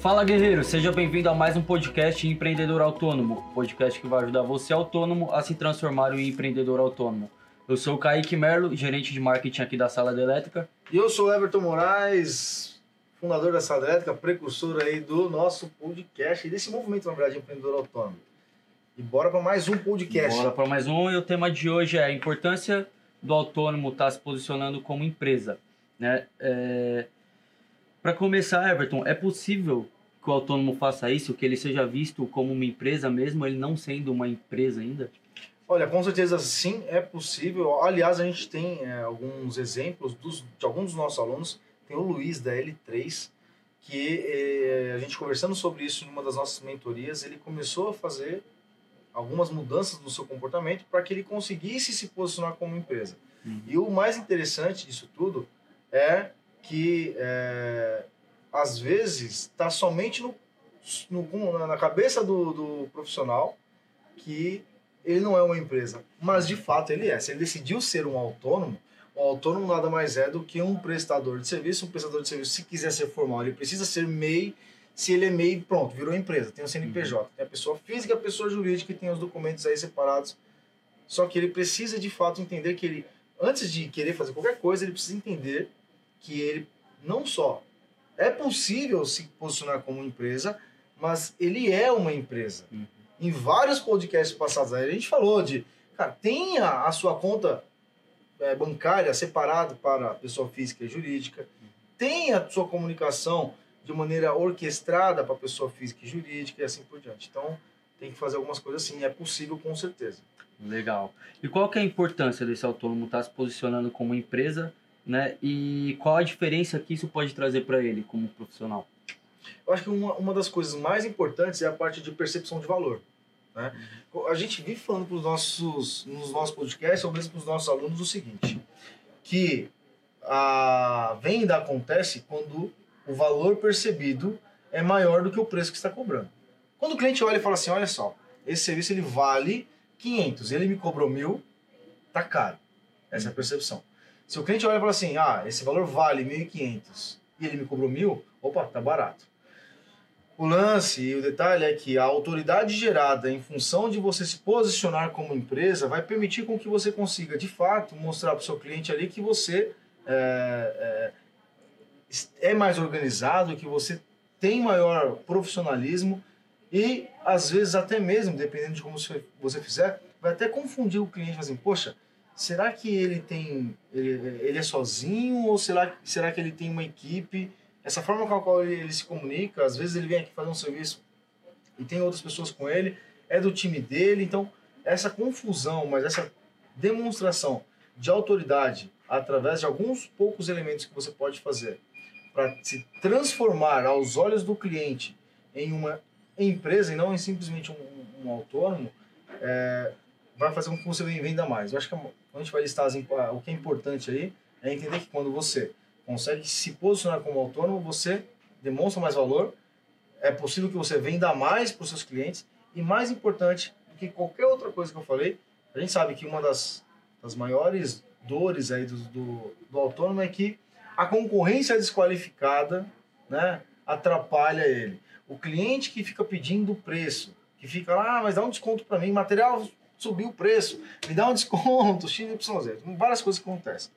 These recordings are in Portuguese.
Fala guerreiro, seja bem-vindo a mais um podcast Empreendedor Autônomo, podcast que vai ajudar você autônomo a se transformar em empreendedor autônomo. Eu sou o Kaique Merlo, gerente de marketing aqui da Sala da Elétrica. E eu sou o Everton Moraes, fundador da Sala Elétrica, precursor aí do nosso podcast e desse movimento, na verdade, empreendedor autônomo. E bora para mais um podcast. Bora para mais um e o tema de hoje é a importância do autônomo estar tá se posicionando como empresa. Né? É... Para começar, Everton, é possível que o autônomo faça isso, que ele seja visto como uma empresa mesmo, ele não sendo uma empresa ainda? Olha, com certeza sim, é possível. Aliás, a gente tem é, alguns exemplos dos, de alguns dos nossos alunos. Tem o Luiz da L3, que é, a gente conversando sobre isso em uma das nossas mentorias, ele começou a fazer algumas mudanças no seu comportamento para que ele conseguisse se posicionar como empresa. Uhum. E o mais interessante disso tudo é que é, às vezes está somente no, no, na cabeça do, do profissional que ele não é uma empresa, mas de fato ele é. Se ele decidiu ser um autônomo, o autônomo nada mais é do que um prestador de serviço. Um prestador de serviço, se quiser ser formal, ele precisa ser MEI. Se ele é MEI, pronto, virou empresa. Tem o CNPJ, uhum. tem a pessoa física a pessoa jurídica que tem os documentos aí separados. Só que ele precisa de fato entender que ele, antes de querer fazer qualquer coisa, ele precisa entender que ele não só é possível se posicionar como empresa, mas ele é uma empresa. Uhum. Em vários podcasts passados a gente falou de, cara, tenha a sua conta é, bancária separada para pessoa física e jurídica, uhum. tenha a sua comunicação de maneira orquestrada para pessoa física e jurídica e assim por diante. Então, tem que fazer algumas coisas assim, é possível com certeza. Legal. E qual que é a importância desse autônomo estar se posicionando como empresa né? E qual a diferença que isso pode trazer para ele como profissional? Eu acho que uma, uma das coisas mais importantes é a parte de percepção de valor. Né? Uhum. A gente vive falando pros nossos, nos nossos podcasts, ou mesmo para os nossos alunos, o seguinte: que a venda acontece quando o valor percebido é maior do que o preço que está cobrando. Quando o cliente olha e fala assim: olha só, esse serviço ele vale 500, ele me cobrou mil, tá caro. Essa é a percepção. Se o cliente olha e fala assim, ah, esse valor vale 1.500 e ele me cobrou mil, opa, tá barato. O lance e o detalhe é que a autoridade gerada em função de você se posicionar como empresa vai permitir com que você consiga, de fato, mostrar para o seu cliente ali que você é, é, é mais organizado, que você tem maior profissionalismo e, às vezes, até mesmo, dependendo de como você fizer, vai até confundir o cliente, assim, poxa, será que ele tem ele, ele é sozinho ou será, será que ele tem uma equipe? Essa forma com a qual ele, ele, se comunica às vezes ele vem aqui fazer um serviço e tem outras pessoas com ele é do time dele. Então essa confusão mas essa demonstração de autoridade através de alguns poucos elementos que você pode fazer para se transformar aos olhos do cliente em uma empresa e não em simplesmente um, um autônomo é, vai fazer com que você venda mais. Eu acho que quando a gente vai listar as, o que é importante aí é entender que quando você consegue se posicionar como autônomo, você demonstra mais valor, é possível que você venda mais para os seus clientes e mais importante do que qualquer outra coisa que eu falei, a gente sabe que uma das, das maiores dores aí do, do, do autônomo é que a concorrência desqualificada né, atrapalha ele. O cliente que fica pedindo preço, que fica lá, ah, mas dá um desconto para mim, material subiu o preço, me dá um desconto, XYZ. Várias coisas acontecem.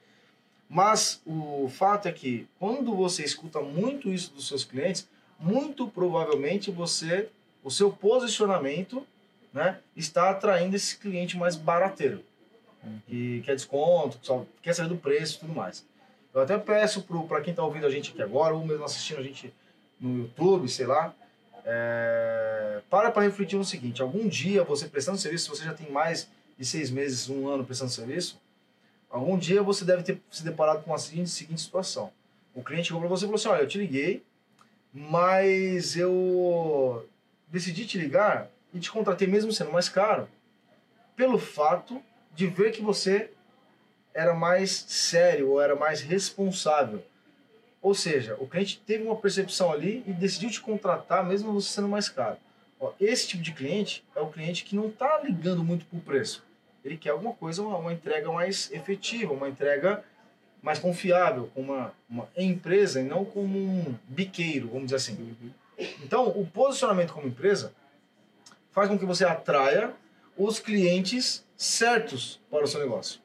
Mas o fato é que quando você escuta muito isso dos seus clientes, muito provavelmente você, o seu posicionamento, né, está atraindo esse cliente mais barateiro, que quer desconto, só quer saber do preço e tudo mais. Eu até peço para quem está ouvindo a gente aqui agora, ou mesmo assistindo a gente no YouTube, sei lá, é, para para refletir no seguinte: algum dia você prestando serviço, se você já tem mais de seis meses, um ano prestando serviço, algum dia você deve ter se deparado com a seguinte, seguinte situação: o cliente chegou para você e falou assim: Olha, eu te liguei, mas eu decidi te ligar e te contratei mesmo sendo mais caro, pelo fato de ver que você era mais sério ou era mais responsável ou seja, o cliente teve uma percepção ali e decidiu te contratar mesmo você sendo mais caro. Ó, esse tipo de cliente é o cliente que não está ligando muito para o preço. Ele quer alguma coisa, uma, uma, entrega mais efetiva, uma entrega mais confiável, com uma, uma empresa e não como um biqueiro, vamos dizer assim. Então, o posicionamento como empresa faz com que você atraia os clientes certos para o seu negócio.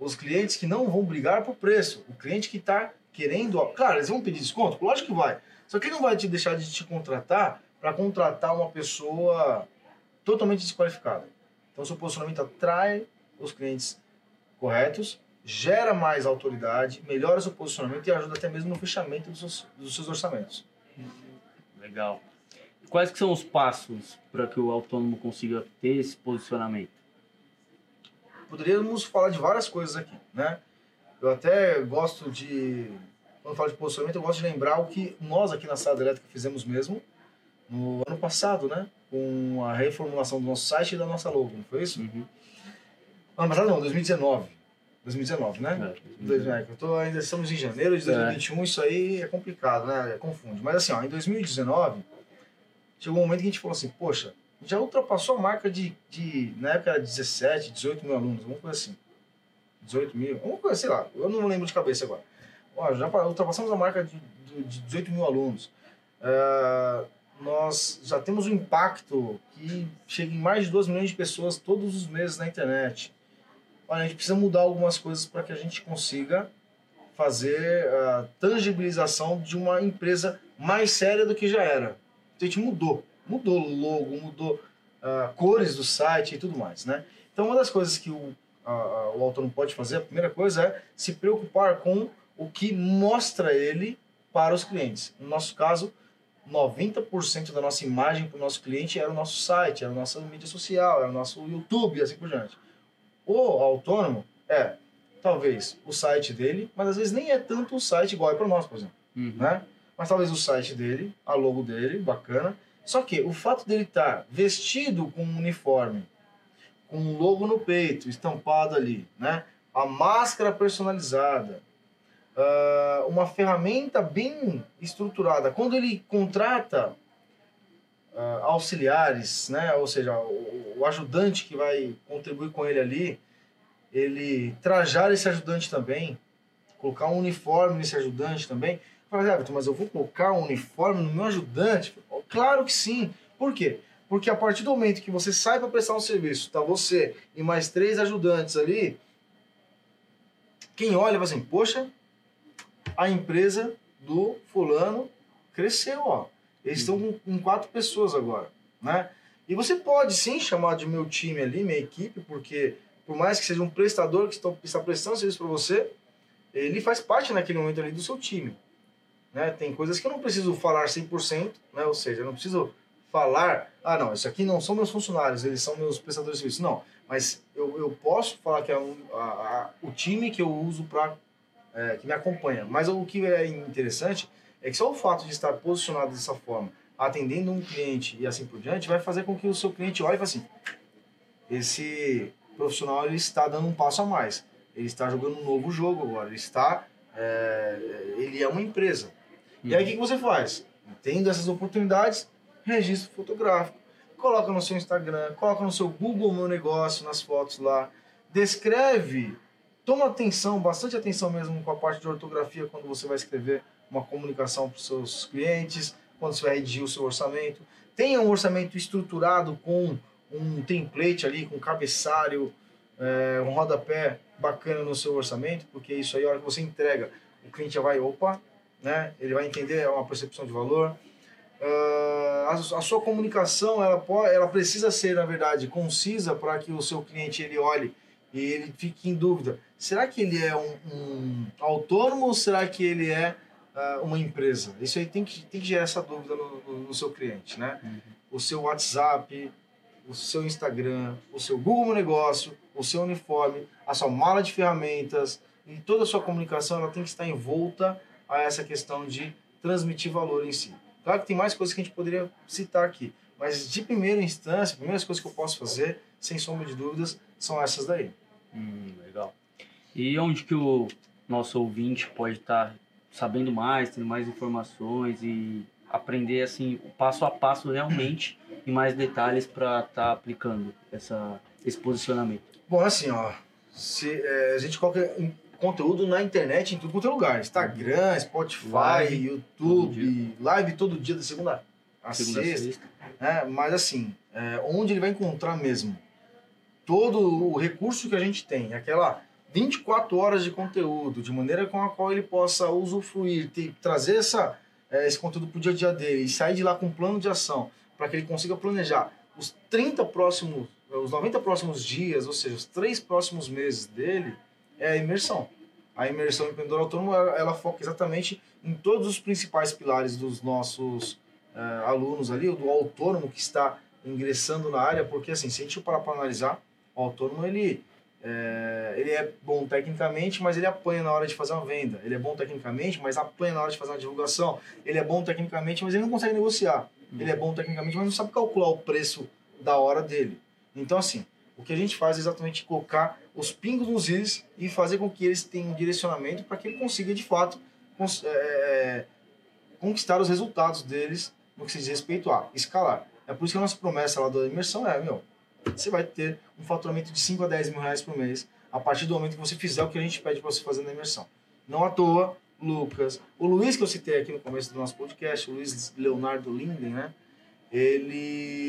Os clientes que não vão brigar por preço. O cliente que está querendo. Claro, eles vão pedir desconto? Lógico que vai. Só que ele não vai te deixar de te contratar para contratar uma pessoa totalmente desqualificada. Então, seu posicionamento atrai os clientes corretos, gera mais autoridade, melhora seu posicionamento e ajuda até mesmo no fechamento dos seus, dos seus orçamentos. Legal. Quais que são os passos para que o autônomo consiga ter esse posicionamento? Poderíamos falar de várias coisas aqui, né? Eu até gosto de, quando falo de posicionamento, eu gosto de lembrar o que nós aqui na Sala Elétrica fizemos mesmo no ano passado, né? Com a reformulação do nosso site e da nossa logo, não foi isso? Uhum. Ano passado não, 2019. 2019, né? É, Dois- é, eu tô, ainda estamos em janeiro de 2021, isso aí é complicado, né? Confunde. Mas assim, ó, em 2019, chegou um momento que a gente falou assim, poxa, já ultrapassou a marca de, de na época era 17, 18 mil alunos, alguma coisa assim. 18 mil, coisa, sei lá, eu não lembro de cabeça agora. Ó, já pa- ultrapassamos a marca de, de, de 18 mil alunos. É, nós já temos um impacto que chega em mais de 2 milhões de pessoas todos os meses na internet. Olha, a gente precisa mudar algumas coisas para que a gente consiga fazer a tangibilização de uma empresa mais séria do que já era. Então, a gente mudou. Mudou logo, mudou ah, cores do site e tudo mais, né? Então, uma das coisas que o, a- a- o autônomo pode fazer, a primeira coisa é se preocupar com o que mostra ele para os clientes. No nosso caso, 90% da nossa imagem para o nosso cliente era o nosso site, era a nossa mídia social, era o nosso YouTube e assim por diante. O autônomo é, talvez, o site dele, mas às vezes nem é tanto o site igual é para nós, por exemplo Uhum. né? Mas talvez o site dele, a logo dele, bacana. Só que o fato dele estar vestido com um uniforme, com um logo no peito, estampado ali, né? A máscara personalizada, ah, uma ferramenta bem estruturada. Quando ele contrata ah, auxiliares, né? Ou seja, o, o ajudante que vai contribuir com ele ali, ele trajar esse ajudante também, colocar um uniforme nesse ajudante também. Fala, Everton, mas eu vou colocar um uniforme no meu ajudante? Claro que sim. Por quê? Porque a partir do momento que você sai para prestar um serviço, tá você e mais três ajudantes ali, quem olha vai assim, poxa, a empresa do fulano cresceu, ó. Eles estão com, com quatro pessoas agora, né? E você pode sim chamar de meu time ali, minha equipe, porque por mais que seja um prestador que está, está prestando serviço para você, ele faz parte naquele momento ali do seu time. Né? Tem coisas que eu não preciso falar 100%, né? ou seja, eu não preciso falar, ah não, isso aqui não são meus funcionários, eles são meus prestadores de serviço. Não, mas eu, eu posso falar que é um, a- a- o time que eu uso para que me acompanha. Mas o que é interessante é que só o fato de estar posicionado dessa forma, atendendo um cliente e assim por diante, vai fazer com que o seu cliente olhe e fale assim, esse profissional ele está dando um passo a mais. Ele está jogando um novo jogo agora. Ele está, é, ele é uma empresa. E aí o que, que você faz? Tendo essas oportunidades, registro fotográfico, coloca no seu Instagram, coloca no seu Google Meu Negócio, nas fotos lá, descreve, toma atenção, bastante atenção mesmo com a parte de ortografia quando você vai escrever uma comunicação para os seus clientes, quando você vai redigir o seu orçamento. Tenha um orçamento estruturado com um template ali, com cabeçário, é, um rodapé bacana no seu orçamento, porque isso aí, a hora que você entrega, o cliente já vai, opa, né? Ele vai entender, é uma percepção de valor. Ah, a, sua comunicação, ela, pode, ela precisa ser, na verdade, concisa para que o seu cliente ele olhe e ele fique em dúvida. Será que ele é um, um autônomo ou será que ele é ah, uma empresa? Isso aí tem que, tem que gerar essa dúvida no, no- no seu cliente, né? O seu WhatsApp, o seu Instagram, o seu Google Negócio, o seu uniforme, a sua mala de ferramentas e toda a sua comunicação ela tem que estar envolta a essa questão de transmitir valor em si. Claro que tem mais coisas que a gente poderia citar aqui, mas de primeira instância, as primeiras coisas que eu posso fazer, sem sombra de dúvidas, são essas daí. Hum, legal. E onde que o nosso ouvinte pode estar sabendo mais, tendo mais informações e aprender assim o passo a passo realmente e mais detalhes para estar aplicando essa, esse posicionamento? Bom, assim, ó, se, é, a gente coloca em conteúdo na internet em tudo quanto é lugar. Instagram, Spotify, Live, YouTube, live todo dia, da segunda a Segunda sexta. sexta. É, mas assim, é, onde ele vai encontrar mesmo todo o recurso que a gente tem, aquela 24 horas de conteúdo, de maneira com a qual ele possa usufruir, ter- trazer essa, é, esse conteúdo para o dia a dia dele e sair de lá com um plano de ação, para que ele consiga planejar os 30 próximos, os 90 próximos dias, ou seja, os três próximos meses dele, é a imersão. A imersão empreendedor autônomo, ela, foca exatamente em todos os principais pilares dos nossos eh, alunos ali, do autônomo que está ingressando na área, porque assim, se a gente parar para analisar, o autônomo ele, eh, ele é bom tecnicamente, mas ele apanha na hora de fazer uma venda. Ele é bom tecnicamente, mas apanha na hora de fazer uma divulgação. Ele é bom tecnicamente, mas ele não consegue negociar. Ele é bom tecnicamente, mas não sabe calcular o preço da hora dele. Então, assim, o que a gente faz é exatamente colocar os pingos nos is e fazer com que eles tenham um direcionamento para que ele consiga, de fato, cons- é, conquistar os resultados deles no que se diz respeito a escalar. É por isso que a nossa promessa lá da imersão é, meu, você vai ter um faturamento de 5 a 10 mil reais por mês a partir do momento que você fizer o que a gente pede para você fazer na imersão. Não à toa, Lucas, o Luiz que eu citei aqui no começo do nosso podcast, o Luiz Leonardo Linden, né? Ele,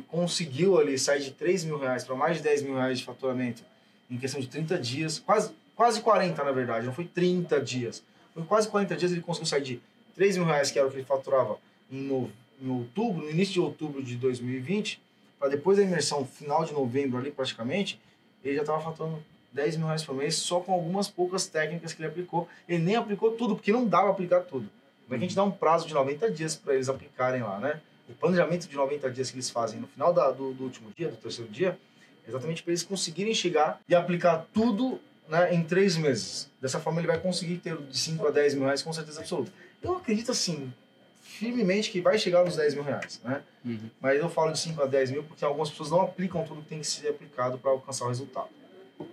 conseguiu ali sair de 3 mil reais para mais de 10 mil reais de faturamento em questão de 30 dias, quase, quase 40 na verdade, não foi 30 dias. Foi quase 40 dias ele conseguiu sair de 3 mil reais, que era o que ele faturava em, no, em outubro, no início de outubro de 2020, para depois da imersão final de novembro ali praticamente, ele já estava faturando 10 mil reais por mês só com algumas poucas técnicas que ele aplicou. Ele nem aplicou tudo, porque não dava aplicar tudo. Como é que a gente dá um prazo de 90 dias para eles aplicarem lá, né? O planejamento de 90 dias que eles fazem no final da- do, do último dia, do terceiro dia, é exatamente para eles conseguirem chegar e aplicar tudo né, em três meses. Dessa forma ele vai conseguir ter de 5 a 10 mil reais com certeza absoluta. Eu acredito assim, firmemente que vai chegar nos 10 mil reais, né? Uhum. Mas eu falo de 5 a 10 mil porque algumas pessoas não aplicam tudo que tem que ser aplicado para alcançar o resultado.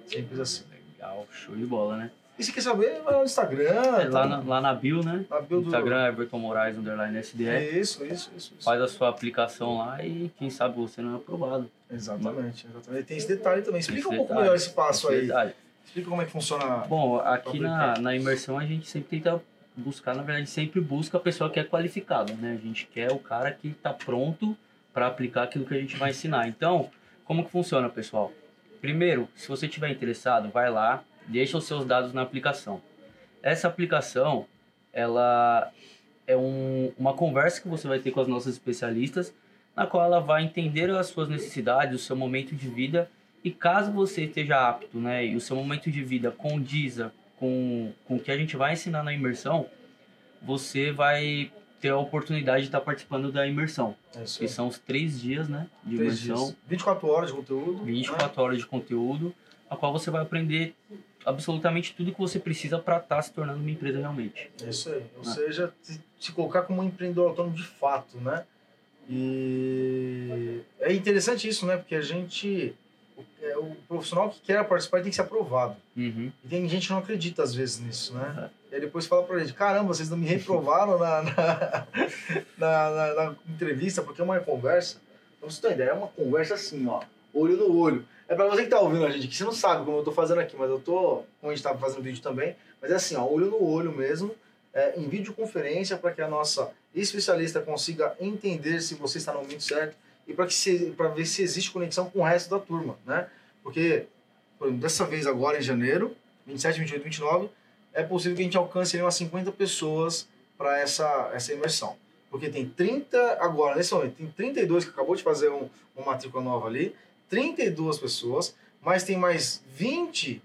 Simples assim. Legal, show de bola, né? E se quer saber, vai lá no Instagram. É, lá, tá? na, lá na bio, né? na bio do... Instagram, Everton Moraes, underline SDE. Isso, isso, isso. isso. Faz a sua aplicação lá e quem sabe você não é aprovado. Exatamente, exatamente. Tem esse detalhe também. Explica Esse um pouco detalhe, melhor esse passo esse aí. detalhe. Explica como é que funciona. Bom, aqui na, na imersão a gente sempre tenta buscar, na verdade, sempre busca a pessoa que é qualificada, né? A gente quer o cara que está pronto para aplicar aquilo que a gente vai ensinar. Então, como que funciona, pessoal? Primeiro, se você estiver interessado, vai lá, deixa os seus dados na aplicação. Essa aplicação, ela é um, uma conversa que você vai ter com as nossas especialistas, na qual ela vai entender as suas necessidades, o seu momento de vida e caso você esteja apto, né, e o seu momento de vida condiza com, com o que a gente vai ensinar na imersão, você vai ter a oportunidade de estar participando da imersão, É que são os três dias, né, de Três imersão, dias. 24 horas de conteúdo. né? 24 horas de conteúdo, a qual você vai aprender absolutamente tudo que você precisa para estar se tornando uma empresa realmente. É isso aí. Ou Ah. seja, se, colocar como um empreendedor autônomo de fato, né? E é interessante isso, né? Porque a gente. O, é, o profissional que quer participar tem que ser aprovado. Uhum. E tem gente que não acredita às vezes nisso, né? E aí depois fala pra gente, caramba, vocês não me reprovaram na, na, na, na- na entrevista, porque é uma conversa. Pra você ter uma ideia, é uma conversa assim, ó, olho no olho. É pra você que tá ouvindo a gente aqui, você não sabe como eu tô fazendo aqui, mas eu tô, como a gente tá fazendo vídeo também, mas é assim, ó, olho no olho mesmo, é, em videoconferência, para que a nossa especialista consiga entender se você está no momento certo e que para ver se existe conexão com o resto da turma, né? Porque por exemplo, dessa vez agora em janeiro, 27, 28, 29, é possível que a gente alcance ali umas 50 pessoas para essa, essa imersão. Porque tem 30, agora, nesse momento, tem 32 que acabou de fazer um, uma matrícula nova ali, 32 pessoas, mas tem mais 20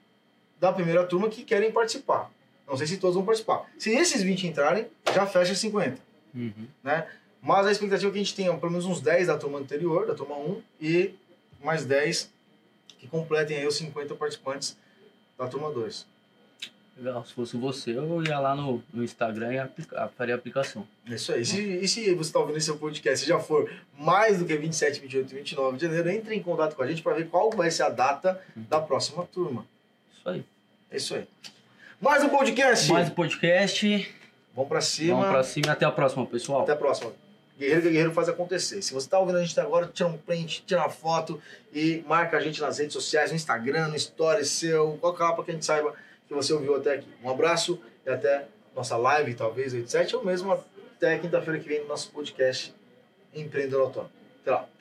da primeira turma que querem participar. Não sei se todos vão participar. Se esses 20 entrarem, já fecha 50 Uhum. né? Mas a expectativa é que a gente tenha pelo menos uns 10 da turma anterior, da turma 1, e mais 10 que completem aí os 50 participantes da turma 2. Se fosse você, eu ia lá no, no Instagram e aplica, faria a aplicação. É isso aí. E se, e se você está ouvindo esse podcast e já for mais do que 27, 28 e 29 de janeiro, entre em contato com a gente para ver qual vai ser a data da próxima turma. Isso aí. É isso aí. Mais um podcast. Mais um podcast. Vamos para cima. Vamos pra cima e até a próxima, pessoal. Até a próxima. Guerreiro Guerreiro faz acontecer. Se você está ouvindo a gente agora, tira um print, tira uma foto e marca a gente nas redes sociais, no Instagram, no Stories seu, coloca lá para que a gente saiba que você ouviu até aqui. Um abraço e até nossa live, talvez, 87, ou mesmo até quinta-feira que vem no nosso podcast Empreendedor Autônomo. Até lá.